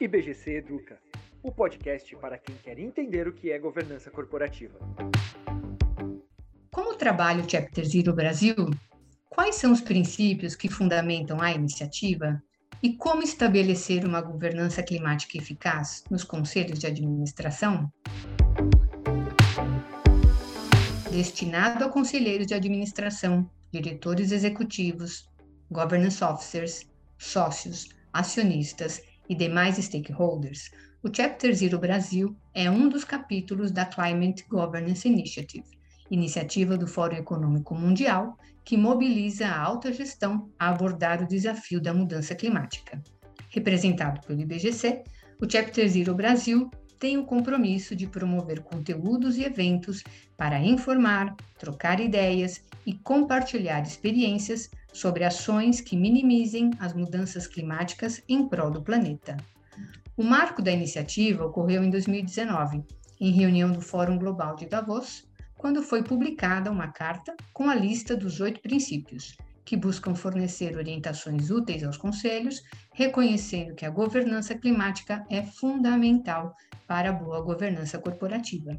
IBGC Educa, o podcast para quem quer entender o que é governança corporativa. Como trabalha o Chapter Zero Brasil? Quais são os princípios que fundamentam a iniciativa? E como estabelecer uma governança climática eficaz nos conselhos de administração? Destinado a conselheiros de administração, diretores executivos, governance officers, sócios, acionistas e demais stakeholders, o Chapter Zero Brasil é um dos capítulos da Climate Governance Initiative, iniciativa do Fórum Econômico Mundial que mobiliza a alta gestão a abordar o desafio da mudança climática. Representado pelo IBGC, o Chapter Zero Brasil tem o compromisso de promover conteúdos e eventos para informar, trocar ideias e compartilhar experiências sobre ações que minimizem as mudanças climáticas em prol do planeta. O marco da iniciativa ocorreu em 2019, em reunião do Fórum Global de Davos, quando foi publicada uma carta com a lista dos oito princípios, que buscam fornecer orientações úteis aos conselhos, reconhecendo que a governança climática é fundamental para a boa governança corporativa.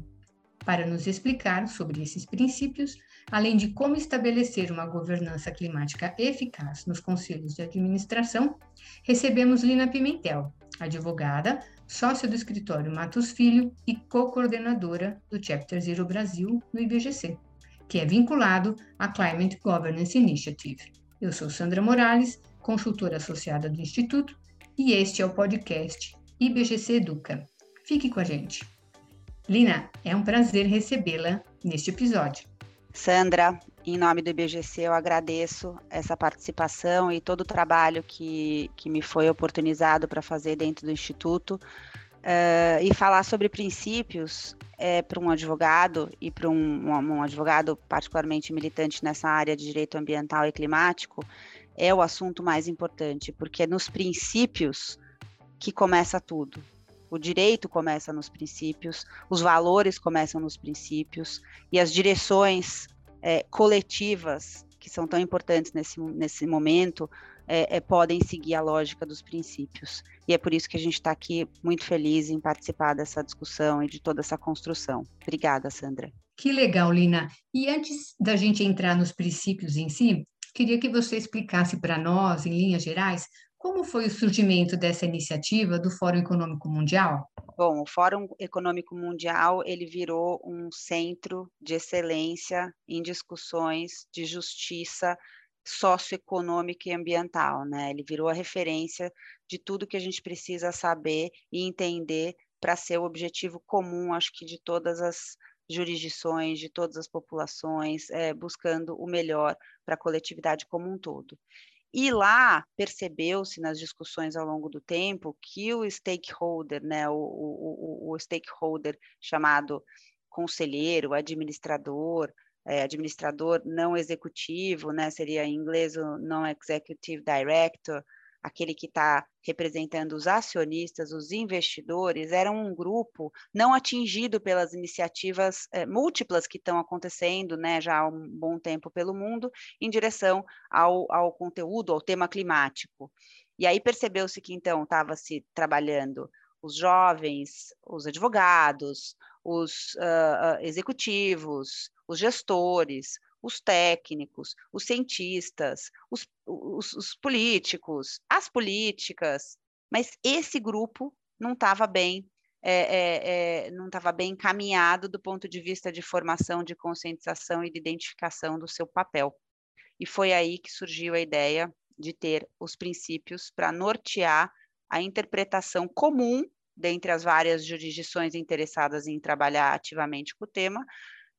Para nos explicar sobre esses princípios, além de como estabelecer uma governança climática eficaz nos conselhos de administração, recebemos Lina Pimentel, advogada, sócia do escritório Matos Filho e co-coordenadora do Chapter Zero Brasil no IBGC, que é vinculado à Climate Governance Initiative. Eu sou Sandra Morales, consultora associada do Instituto, e este é o podcast IBGC Educa. Fique com a gente. Lina, é um prazer recebê-la neste episódio. Sandra, em nome do IBGC, eu agradeço essa participação e todo o trabalho que, que me foi oportunizado para fazer dentro do Instituto. Uh, e falar sobre princípios é, para um advogado e para um, um, um, advogado particularmente militante nessa área de direito ambiental e climático é o assunto mais importante, porque é nos princípios que começa tudo. O direito começa nos princípios, os valores começam nos princípios e as direções é, coletivas que são tão importantes nesse, nesse momento é, é, podem seguir a lógica dos princípios. E é por isso que a gente está aqui muito feliz em participar dessa discussão e de toda essa construção. Obrigada, Sandra. Que legal, Lina. E antes da gente entrar nos princípios em si, queria que você explicasse para nós, em linhas gerais, como foi o surgimento dessa iniciativa do Fórum Econômico Mundial? Bom, o Fórum Econômico Mundial ele virou um centro de excelência em discussões de justiça socioeconômica e ambiental, né? Ele virou a referência de tudo que a gente precisa saber e entender para ser o objetivo comum, acho que de todas as jurisdições, de todas as populações, é, buscando o melhor para a coletividade como um todo. E lá percebeu-se nas discussões ao longo do tempo que o stakeholder, né, o, o, o stakeholder chamado conselheiro, administrador, é, administrador não executivo, né, seria em inglês o non-executive director, aquele que está representando os acionistas, os investidores, era um grupo não atingido pelas iniciativas é, múltiplas que estão acontecendo né, já há um bom tempo pelo mundo, em direção ao, ao conteúdo, ao tema climático. E aí percebeu-se que então estava se trabalhando os jovens, os advogados, os uh, executivos, os gestores, os técnicos, os cientistas, os, os, os políticos, as políticas, mas esse grupo não estava bem é, é, é, não estava bem encaminhado do ponto de vista de formação, de conscientização e de identificação do seu papel. E foi aí que surgiu a ideia de ter os princípios para nortear a interpretação comum dentre as várias jurisdições interessadas em trabalhar ativamente com o tema,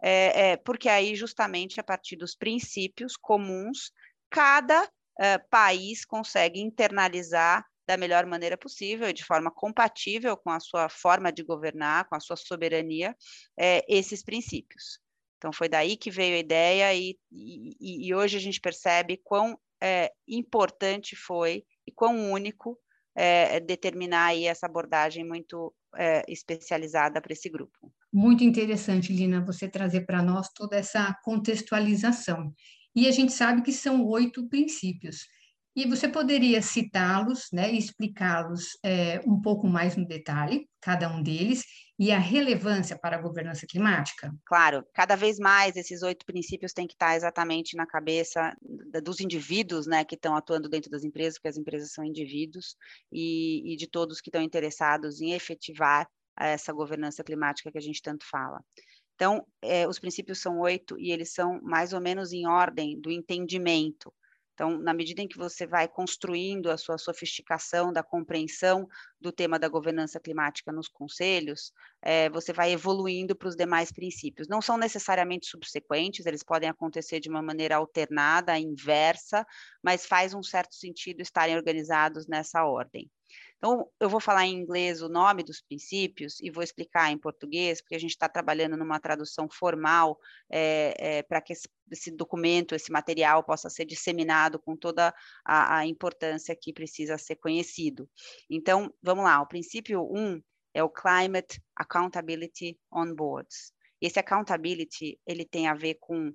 é, é, porque aí, justamente, a partir dos princípios comuns, cada é, país consegue internalizar da melhor maneira possível e de forma compatível com a sua forma de governar, com a sua soberania, é, esses princípios. Então, foi daí que veio a ideia, e, e, e hoje a gente percebe quão é, importante foi e quão único é, determinar aí essa abordagem muito é, especializada para esse grupo. Muito interessante, Lina, você trazer para nós toda essa contextualização. E a gente sabe que são oito princípios. E você poderia citá-los né, explicá-los é, um pouco mais no detalhe, cada um deles, e a relevância para a governança climática? Claro, cada vez mais esses oito princípios têm que estar exatamente na cabeça dos indivíduos né, que estão atuando dentro das empresas, porque as empresas são indivíduos, e, e de todos que estão interessados em efetivar essa governança climática que a gente tanto fala. Então, é, os princípios são oito e eles são mais ou menos em ordem do entendimento. Então, na medida em que você vai construindo a sua sofisticação da compreensão do tema da governança climática nos conselhos, é, você vai evoluindo para os demais princípios. Não são necessariamente subsequentes, eles podem acontecer de uma maneira alternada, inversa, mas faz um certo sentido estarem organizados nessa ordem. Então, eu vou falar em inglês o nome dos princípios e vou explicar em português, porque a gente está trabalhando numa tradução formal é, é, para que esse, esse, documento, esse material possa ser disseminado com toda a, a importância que precisa ser conhecido. Então, vamos lá, o princípio 1 um é o Climate Accountability on Boards. Esse accountability, ele tem a ver com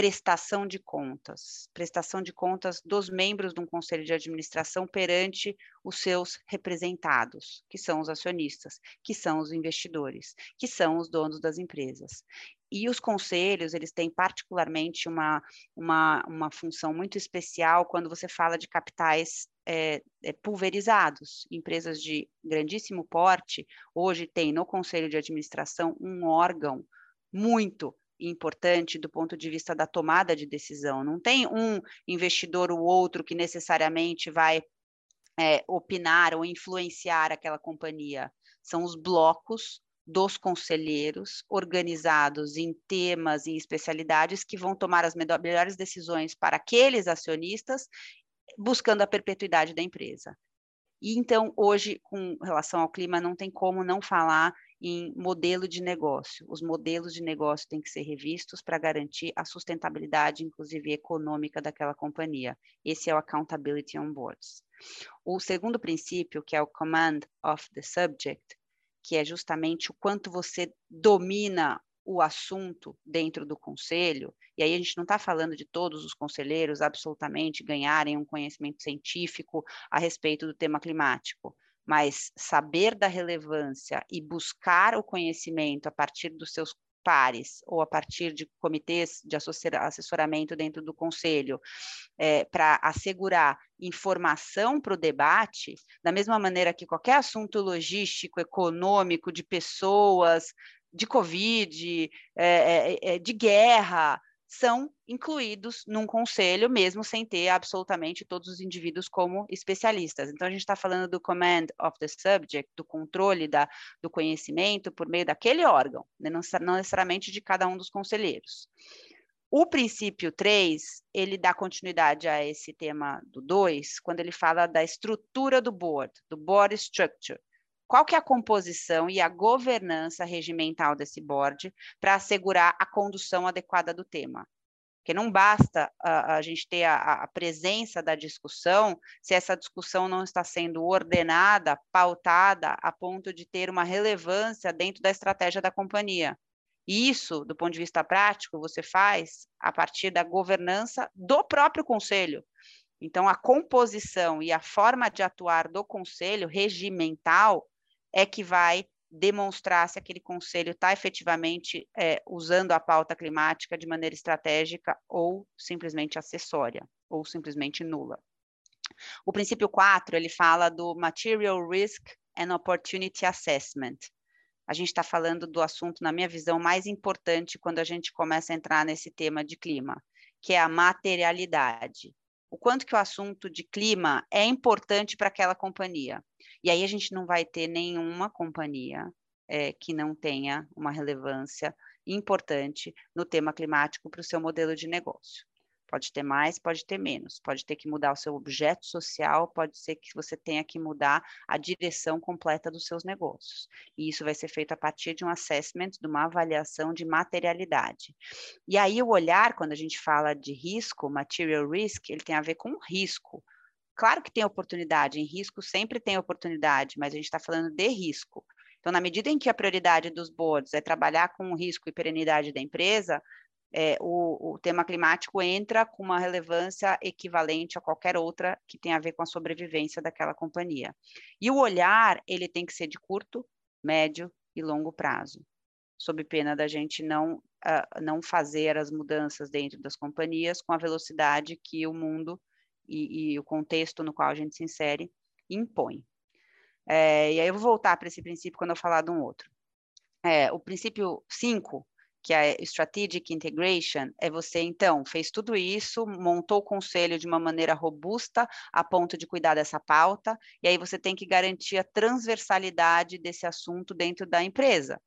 prestação de contas, prestação de contas dos membros de um conselho de administração perante os seus representados, que são os acionistas, que são os investidores, que são os donos das empresas. E os conselhos, eles têm particularmente uma, uma, uma função muito especial quando você fala de capitais é, é, pulverizados. Empresas de grandíssimo porte, hoje tem no conselho de administração um órgão muito importante do ponto de vista da tomada de decisão. Não tem um investidor ou outro que necessariamente vai é, opinar ou influenciar aquela companhia. São os blocos dos conselheiros organizados em temas e especialidades que vão tomar as melhores decisões para aqueles acionistas, buscando a perpetuidade da empresa. E então, hoje, com relação ao clima, não tem como não falar em modelo de negócio. Os modelos de negócio têm que ser revistos para garantir a sustentabilidade, inclusive econômica, daquela companhia. Esse é o Accountability on Boards. O segundo princípio, que é o Command of the Subject, que é justamente o quanto você domina o assunto dentro do conselho, e aí a gente não está falando de todos os conselheiros absolutamente ganharem um conhecimento científico a respeito do tema climático, mas saber da relevância e buscar o conhecimento a partir dos seus pares ou a partir de comitês de assessoramento dentro do conselho é, para assegurar informação para o debate, da mesma maneira que qualquer assunto logístico, econômico, de pessoas, de Covid, é, é, de guerra, são incluídos num conselho, mesmo sem ter absolutamente todos os indivíduos como especialistas. Então, a gente está falando do command of the subject, do controle da, do conhecimento por meio daquele órgão, né? não, não necessariamente de cada um dos conselheiros. O princípio 3, ele dá continuidade a esse tema do 2, quando ele fala da estrutura do board, do board structure qual que é a composição e a governança regimental desse board para assegurar a condução adequada do tema. Porque não basta a, a gente ter a, a, presença da discussão se essa discussão não está sendo ordenada, pautada, a ponto de ter uma relevância dentro da estratégia da companhia. E isso, do ponto de vista prático, você faz a partir da governança do próprio conselho. Então, a composição e a forma de atuar do conselho regimental é que vai demonstrar se aquele conselho está efetivamente é, usando a pauta climática de maneira estratégica ou simplesmente acessória, ou simplesmente nula. O princípio 4, ele fala do Material Risk and Opportunity Assessment. A gente está falando do assunto, na minha visão, mais importante quando a gente começa a entrar nesse tema de clima, que é a materialidade o quanto que o assunto de clima é importante para aquela companhia. E aí a gente não vai ter nenhuma companhia é, que não tenha uma relevância importante no tema climático para o seu modelo de negócio. Pode ter mais, pode ter menos, pode ter que mudar o seu objeto social, pode ser que você tenha que mudar a direção completa dos seus negócios. E isso vai ser feito a partir de um assessment, de uma avaliação de materialidade. E aí o olhar, quando a gente fala de risco, material risk, ele tem a ver com risco. Claro que tem oportunidade, em risco sempre tem oportunidade, mas a gente está falando de risco. Então, na medida em que a prioridade dos boards é trabalhar com o risco e perenidade da empresa, é, o, o, tema climático entra com uma relevância equivalente a qualquer outra que tenha a ver com a sobrevivência daquela companhia. E o olhar, ele tem que ser de curto, médio e longo prazo, sob pena da gente não, uh, não fazer as mudanças dentro das companhias com a velocidade que o mundo e, e o contexto no qual a gente se insere impõe. É, e aí eu vou voltar para esse princípio quando eu falar de um outro. É, o princípio 5 que é Strategic Integration, é você, então, fez tudo isso, montou o conselho de uma maneira robusta, a ponto de cuidar dessa pauta, e aí você tem que garantir a transversalidade desse assunto dentro da empresa,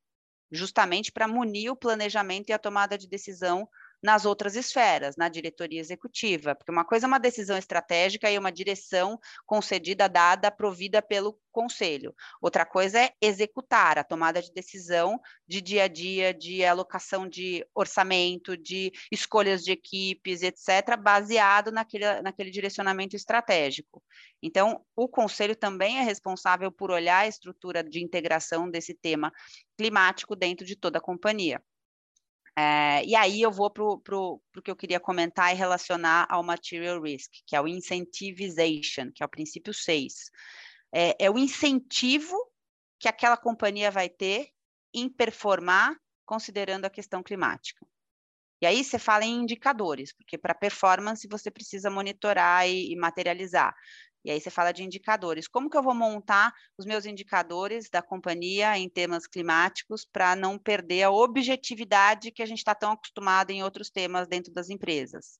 justamente para munir o planejamento e a tomada de decisão nas outras esferas, na diretoria executiva, porque uma coisa é uma decisão estratégica e uma direção concedida, dada, provida pelo conselho. Outra coisa é executar a tomada de decisão de dia a dia, de alocação de orçamento, de escolhas de equipes, etc., baseado naquele, naquele direcionamento estratégico. Então, o conselho também é responsável por olhar a estrutura de integração desse tema climático dentro de toda a companhia. É, e aí eu vou para o que eu queria comentar e relacionar ao material risk, que é o incentivization, que é o princípio 6. É, é o incentivo que aquela companhia vai ter em performar considerando a questão climática. E aí você fala em indicadores, porque para performance você precisa monitorar e, e materializar. E aí você fala de indicadores. Como que eu vou montar os meus indicadores da companhia em temas climáticos para não perder a objetividade que a gente está tão acostumado em outros temas dentro das empresas?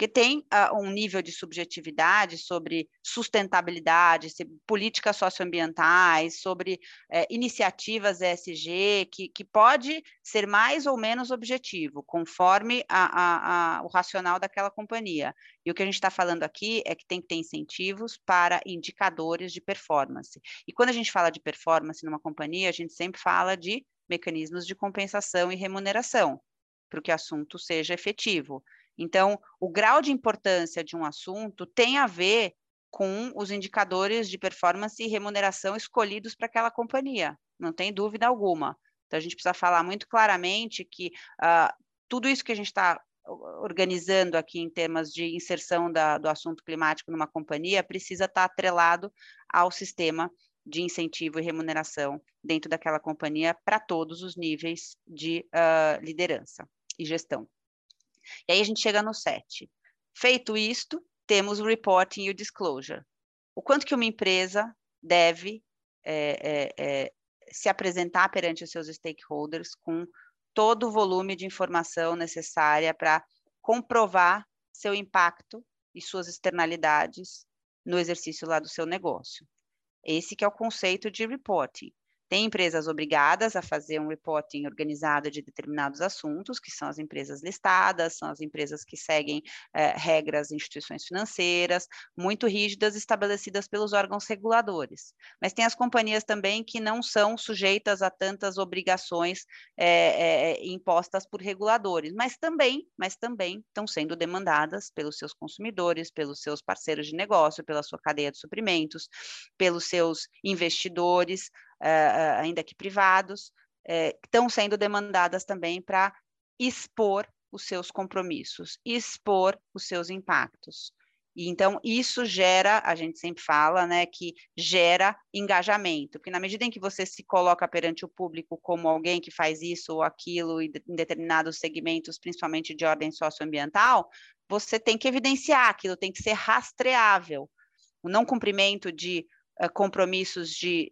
porque tem uh, um nível de subjetividade sobre sustentabilidade, sobre políticas socioambientais, sobre uh, iniciativas ESG, que, que pode ser mais ou menos objetivo, conforme a, a, a, o racional daquela companhia. E o que a gente está falando aqui é que tem que ter incentivos para indicadores de performance. E quando a gente fala de performance numa companhia, a gente sempre fala de mecanismos de compensação e remuneração, para que o assunto seja efetivo. Então, o grau de importância de um assunto tem a ver com os indicadores de performance e remuneração escolhidos para aquela companhia, não tem dúvida alguma. Então, a gente precisa falar muito claramente que uh, tudo isso que a gente está organizando aqui em termos de inserção da, do assunto climático numa companhia precisa estar tá atrelado ao sistema de incentivo e remuneração dentro daquela companhia para todos os níveis de uh, liderança e gestão. E aí a gente chega no 7. Feito isto, temos o reporting e o disclosure. O quanto que uma empresa deve é, é, é, se apresentar perante os seus stakeholders com todo o volume de informação necessária para comprovar seu impacto e suas externalidades no exercício lá do seu negócio. Esse que é o conceito de reporting. Tem empresas obrigadas a fazer um reporting organizado de determinados assuntos, que são as empresas listadas, são as empresas que seguem eh, regras instituições financeiras, muito rígidas, estabelecidas pelos órgãos reguladores. Mas tem as companhias também que não são sujeitas a tantas obrigações eh, eh, impostas por reguladores, mas também, mas também estão sendo demandadas pelos seus consumidores, pelos seus parceiros de negócio, pela sua cadeia de suprimentos, pelos seus investidores, uh, ainda que privados, uh, estão sendo demandadas também para expor os seus compromissos, expor os seus impactos. E então isso gera, a gente sempre fala, né, que gera engajamento, porque na medida em que você se coloca perante o público como alguém que faz isso ou aquilo em determinados segmentos, principalmente de ordem socioambiental, você tem que evidenciar aquilo, tem que ser rastreável. O não cumprimento de uh, compromissos de,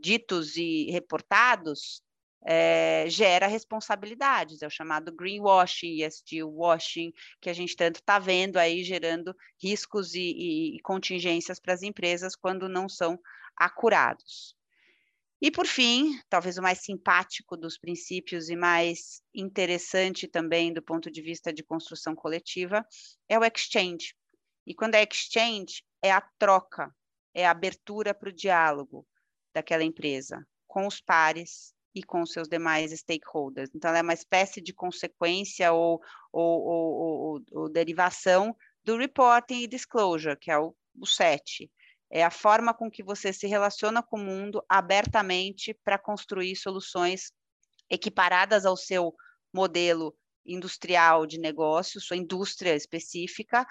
ditos e reportados é, gera responsabilidades, é o chamado greenwashing, ESG washing, que a gente tanto está vendo aí gerando riscos e, e, e contingências para as empresas quando não são acurados. E por fim, talvez o mais simpático dos princípios e mais interessante também do ponto de vista de construção coletiva é o exchange. E quando é exchange, é a troca, é a abertura para o diálogo, daquela empresa com os pares e com os seus demais stakeholders. Então, ela é uma espécie de consequência ou, ou, ou, ou derivação do reporting e disclosure, que é o, o 7. É a forma com que você se relaciona com o mundo abertamente para construir soluções equiparadas ao seu modelo industrial de negócio, sua indústria específica,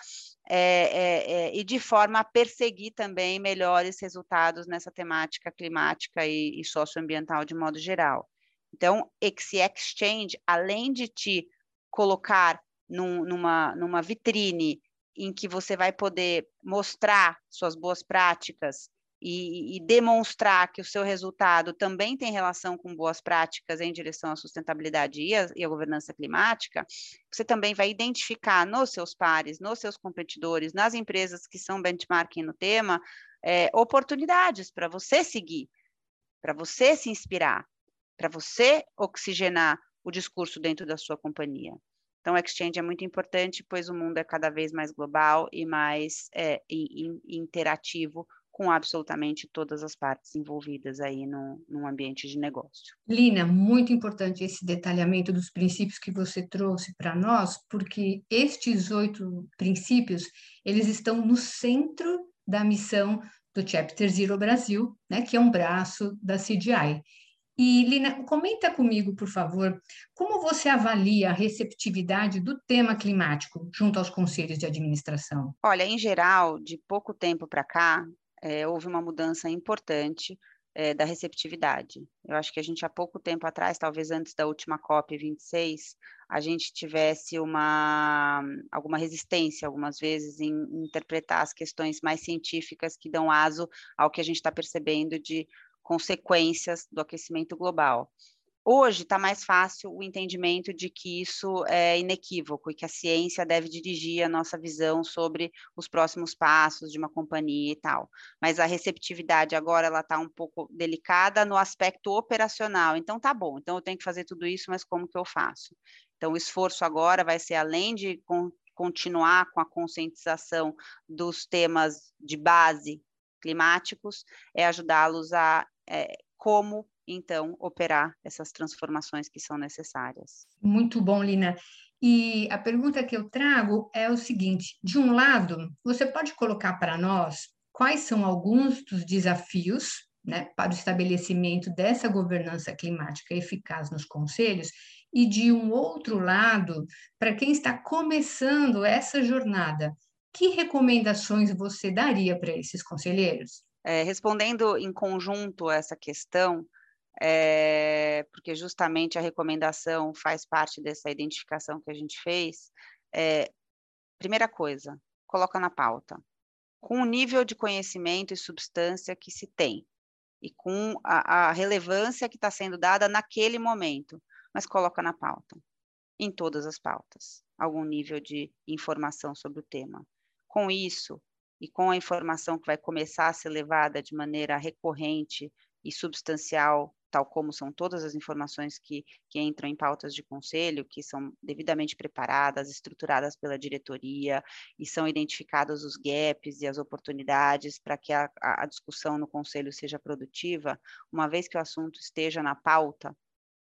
é, é, é, e de forma a perseguir também melhores resultados nessa temática climática e, e socioambiental de modo geral. Então, esse exchange, além de te colocar num, numa, numa vitrine em que você vai poder mostrar suas boas práticas e, e, demonstrar que o seu resultado também tem relação com boas práticas em direção à sustentabilidade e a, e a governança climática, você também vai identificar nos seus pares, nos seus competidores, nas empresas que são benchmarking no tema, é, oportunidades para você seguir, para você se inspirar, para você oxigenar o discurso dentro da sua companhia. Então, o exchange é muito importante, pois o mundo é cada vez mais global e mais é, interativo com absolutamente todas as partes envolvidas aí no, no ambiente de negócio. Lina, muito importante esse detalhamento dos princípios que você trouxe para nós, porque estes oito princípios, eles estão no centro da missão do Chapter Zero Brasil, né, que é um braço da CDI. E, Lina, comenta comigo, por favor, como você avalia a receptividade do tema climático junto aos conselhos de administração? Olha, em geral, de pouco tempo para cá, é, houve uma mudança importante é, da receptividade. Eu acho que a gente há pouco tempo atrás, talvez antes da última COP 26, a gente tivesse uma alguma resistência algumas vezes em interpretar as questões mais científicas que dão aso ao que a gente está percebendo de consequências do aquecimento global. Hoje está mais fácil o entendimento de que isso é inequívoco e que a ciência deve dirigir a nossa visão sobre os próximos passos de uma companhia e tal. Mas a receptividade agora ela está um pouco delicada no aspecto operacional. Então tá bom. Então eu tenho que fazer tudo isso, mas como que eu faço? Então o esforço agora vai ser além de con continuar com a conscientização dos temas de base climáticos, é ajudá-los a é, como então operar essas transformações que são necessárias. Muito bom, Lina. E a pergunta que eu trago é o seguinte: de um lado, você pode colocar para nós quais são alguns dos desafios né, para o estabelecimento dessa governança climática eficaz nos conselhos, e de um outro lado, para quem está começando essa jornada, que recomendações você daria para esses conselheiros? É, respondendo em conjunto essa questão, é, porque justamente a recomendação faz parte dessa identificação que a gente fez. É, primeira coisa, coloca na pauta. Com o nível de conhecimento e substância que se tem, e com a, a relevância que está sendo dada naquele momento, mas coloca na pauta, em todas as pautas, algum nível de informação sobre o tema. Com isso, e com a informação que vai começar a ser levada de maneira recorrente e substancial tal como são todas as informações que, que entram em pautas de conselho, que são devidamente preparadas, estruturadas pela diretoria, e são identificados os gaps e as oportunidades para que a, a discussão no conselho seja produtiva, uma vez que o assunto esteja na pauta,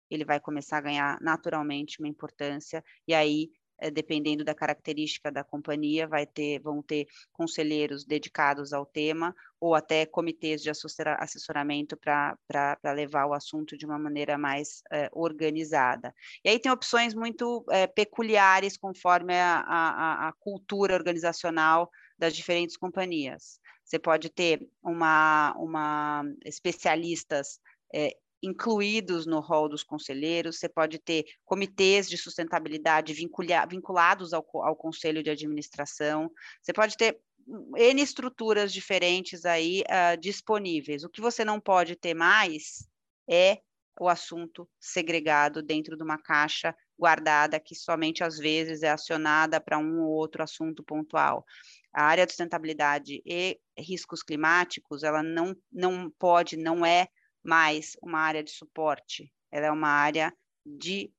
ele vai começar a ganhar naturalmente uma importância, e aí dependendo da característica da companhia, vai ter, vão ter conselheiros dedicados ao tema ou até comitês de assessoramento para levar o assunto de uma maneira mais é, organizada. E aí tem opções muito é, peculiares conforme a, a, a cultura organizacional das diferentes companhias. Você pode ter uma, uma especialistas é, incluídos no rol dos conselheiros, você pode ter comitês de sustentabilidade vinculados ao, ao conselho de administração, você pode ter N estruturas diferentes aí uh, disponíveis. O que você não pode ter mais é o assunto segregado dentro de uma caixa guardada que somente às vezes é acionada para um ou outro assunto pontual. A área de sustentabilidade e riscos climáticos, ela não, não pode, não é mais uma área de suporte, ela é uma área de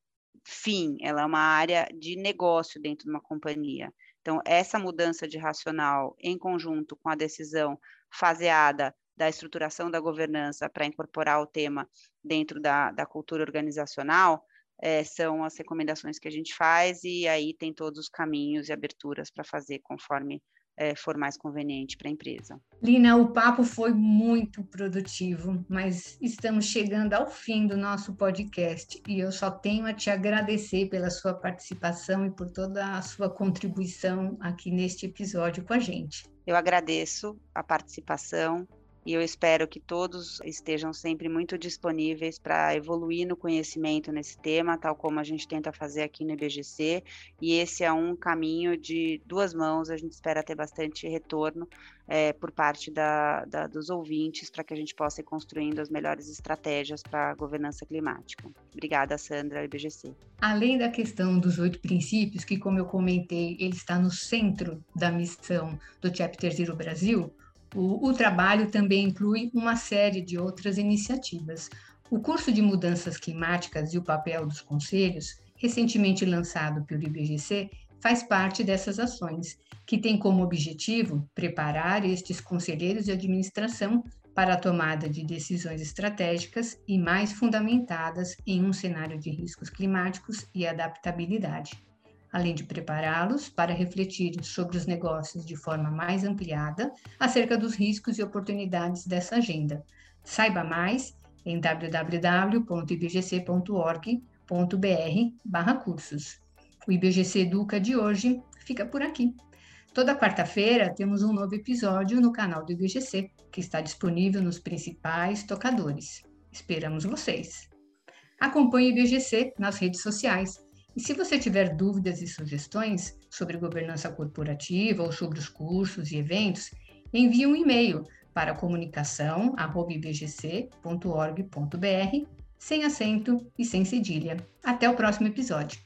fim, ela é uma área de negócio dentro de uma companhia. Então, essa mudança de racional, em conjunto com a decisão faseada da estruturação da governança para incorporar o tema dentro da, da cultura organizacional, é, são as recomendações que a gente faz, e aí tem todos os caminhos e aberturas para fazer conforme é, for mais conveniente para a empresa. Lina, o papo foi muito produtivo, mas estamos chegando ao fim do nosso podcast e eu só tenho a te agradecer pela sua participação e por toda a sua contribuição aqui neste episódio com a gente. Eu agradeço a participação, e eu espero que todos estejam sempre muito disponíveis para evoluir no conhecimento nesse tema, tal como a gente tenta fazer aqui no IBGC, e esse é um caminho de duas mãos, a gente espera ter bastante retorno é, por parte da, da, dos ouvintes para que a gente possa ir construindo as melhores estratégias para a governança climática. Obrigada, Sandra, IBGC. Além da questão dos oito princípios, que como eu comentei, ele está no centro da missão do Chapter Zero Brasil, o, o trabalho também inclui uma série de outras iniciativas. O curso de mudanças climáticas e o papel dos conselhos, recentemente lançado pelo IBGC, faz parte dessas ações, que tem como objetivo preparar estes conselheiros de administração para a tomada de decisões estratégicas e mais fundamentadas em um cenário de riscos climáticos e adaptabilidade além de prepará-los para refletir sobre os negócios de forma mais ampliada acerca dos riscos e oportunidades dessa agenda. Saiba mais em www.ibgc.org.br/cursos. O IBGC Educa de hoje fica por aqui. Toda quarta-feira temos um novo episódio no canal do IBGC, que está disponível nos principais tocadores. Esperamos vocês. Acompanhe o IBGC nas redes sociais e se você tiver dúvidas e sugestões sobre governança corporativa ou sobre os cursos e eventos, envie um e-mail para comunicação@ibgc.org.br sem acento e sem cedilha. Até o próximo episódio.